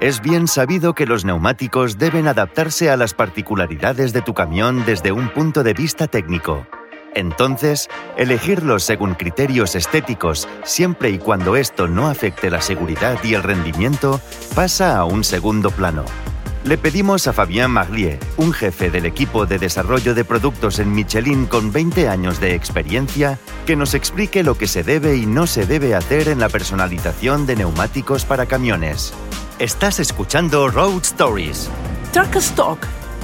Es bien sabido que los neumáticos deben adaptarse a las particularidades de tu camión desde un punto de vista técnico. Entonces, elegirlos según criterios estéticos, siempre y cuando esto no afecte la seguridad y el rendimiento, pasa a un segundo plano. Le pedimos a Fabien Maglier, un jefe del equipo de desarrollo de productos en Michelin con 20 años de experiencia, que nos explique lo que se debe y no se debe hacer en la personalización de neumáticos para camiones. Estás escuchando Road Stories. Truck Stock.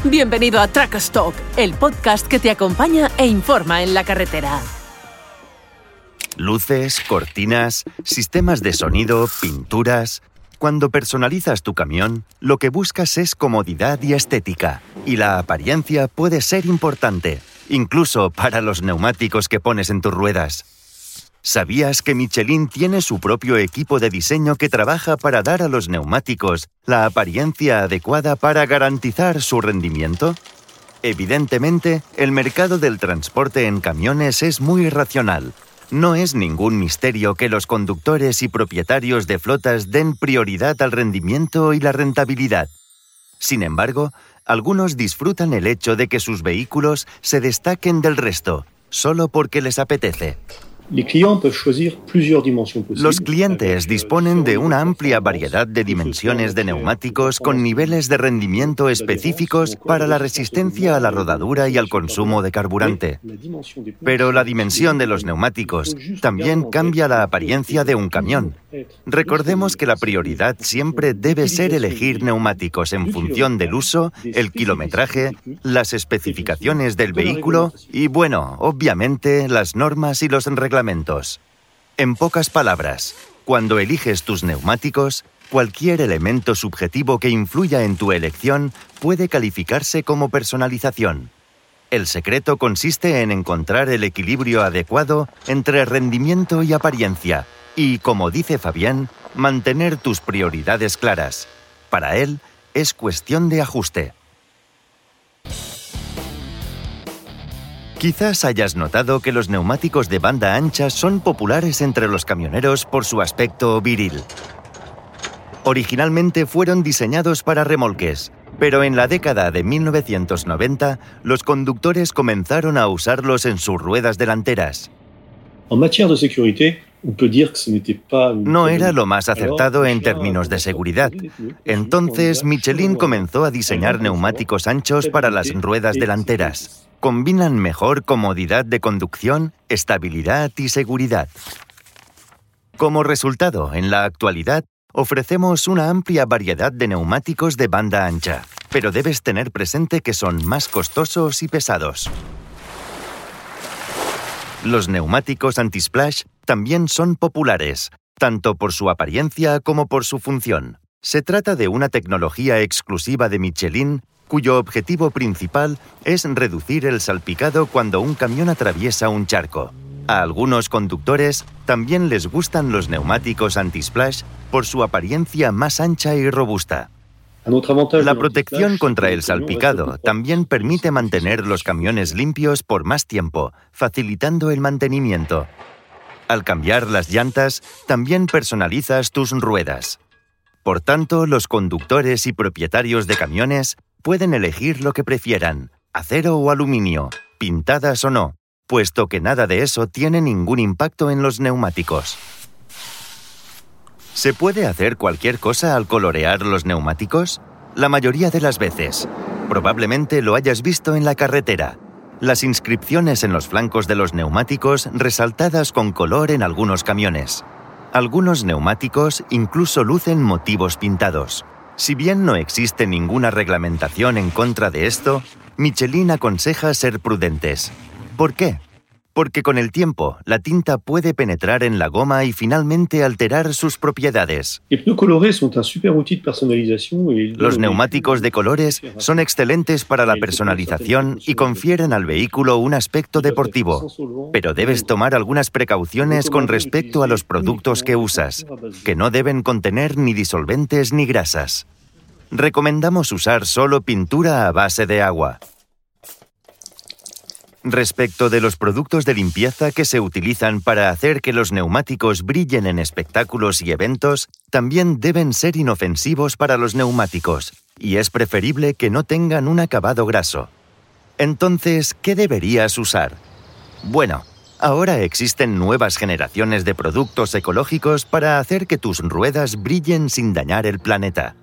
Bienvenido a Truck Stock, el podcast que te acompaña e informa en la carretera. Luces, cortinas, sistemas de sonido, pinturas. Cuando personalizas tu camión, lo que buscas es comodidad y estética, y la apariencia puede ser importante, incluso para los neumáticos que pones en tus ruedas. ¿Sabías que Michelin tiene su propio equipo de diseño que trabaja para dar a los neumáticos la apariencia adecuada para garantizar su rendimiento? Evidentemente, el mercado del transporte en camiones es muy racional no es ningún misterio que los conductores y propietarios de flotas den prioridad al rendimiento y la rentabilidad. Sin embargo, algunos disfrutan el hecho de que sus vehículos se destaquen del resto, solo porque les apetece. Los clientes disponen de una amplia variedad de dimensiones de neumáticos con niveles de rendimiento específicos para la resistencia a la rodadura y al consumo de carburante. Pero la dimensión de los neumáticos también cambia la apariencia de un camión. Recordemos que la prioridad siempre debe ser elegir neumáticos en función del uso, el kilometraje, las especificaciones del vehículo y, bueno, obviamente, las normas y los en pocas palabras, cuando eliges tus neumáticos, cualquier elemento subjetivo que influya en tu elección puede calificarse como personalización. El secreto consiste en encontrar el equilibrio adecuado entre rendimiento y apariencia, y, como dice Fabián, mantener tus prioridades claras. Para él, es cuestión de ajuste. Quizás hayas notado que los neumáticos de banda ancha son populares entre los camioneros por su aspecto viril. Originalmente fueron diseñados para remolques, pero en la década de 1990 los conductores comenzaron a usarlos en sus ruedas delanteras. No era lo más acertado en términos de seguridad. Entonces, Michelin comenzó a diseñar neumáticos anchos para las ruedas delanteras combinan mejor comodidad de conducción, estabilidad y seguridad. Como resultado, en la actualidad, ofrecemos una amplia variedad de neumáticos de banda ancha, pero debes tener presente que son más costosos y pesados. Los neumáticos anti-splash también son populares, tanto por su apariencia como por su función. Se trata de una tecnología exclusiva de Michelin cuyo objetivo principal es reducir el salpicado cuando un camión atraviesa un charco. A algunos conductores también les gustan los neumáticos anti-splash por su apariencia más ancha y robusta. La protección contra el salpicado también permite mantener los camiones limpios por más tiempo, facilitando el mantenimiento. Al cambiar las llantas, también personalizas tus ruedas. Por tanto, los conductores y propietarios de camiones pueden elegir lo que prefieran, acero o aluminio, pintadas o no, puesto que nada de eso tiene ningún impacto en los neumáticos. ¿Se puede hacer cualquier cosa al colorear los neumáticos? La mayoría de las veces. Probablemente lo hayas visto en la carretera. Las inscripciones en los flancos de los neumáticos resaltadas con color en algunos camiones. Algunos neumáticos incluso lucen motivos pintados. Si bien no existe ninguna reglamentación en contra de esto, Michelin aconseja ser prudentes. ¿Por qué? Porque con el tiempo la tinta puede penetrar en la goma y finalmente alterar sus propiedades. Los neumáticos de colores son excelentes para la personalización y confieren al vehículo un aspecto deportivo, pero debes tomar algunas precauciones con respecto a los productos que usas, que no deben contener ni disolventes ni grasas. Recomendamos usar solo pintura a base de agua. Respecto de los productos de limpieza que se utilizan para hacer que los neumáticos brillen en espectáculos y eventos, también deben ser inofensivos para los neumáticos, y es preferible que no tengan un acabado graso. Entonces, ¿qué deberías usar? Bueno, ahora existen nuevas generaciones de productos ecológicos para hacer que tus ruedas brillen sin dañar el planeta.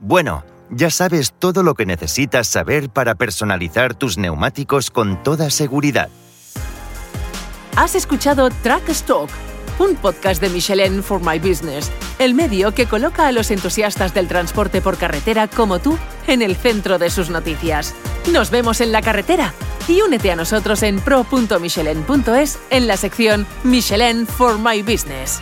Bueno, ya sabes todo lo que necesitas saber para personalizar tus neumáticos con toda seguridad. Has escuchado Track Stock, un podcast de Michelin for My Business, el medio que coloca a los entusiastas del transporte por carretera como tú en el centro de sus noticias. Nos vemos en la carretera y únete a nosotros en pro.michelin.es en la sección Michelin for My Business.